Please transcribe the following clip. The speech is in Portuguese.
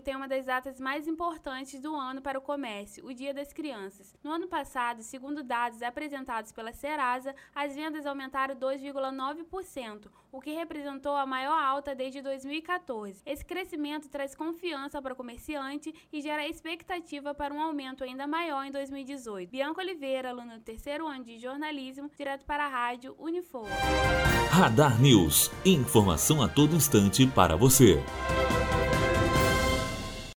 tem uma das datas mais importantes do ano para o comércio, o Dia das Crianças. No ano passado, segundo dados apresentados pela Serasa, as vendas aumentaram 2,9%, o que representou a maior alta desde 2014. Esse crescimento traz confiança para o comerciante e gera expectativa para um aumento ainda maior em 2018. Bianca Oliveira, aluna do terceiro ano de jornalismo, direto para a rádio Unifor. Radar News. Informação a todo instante para você.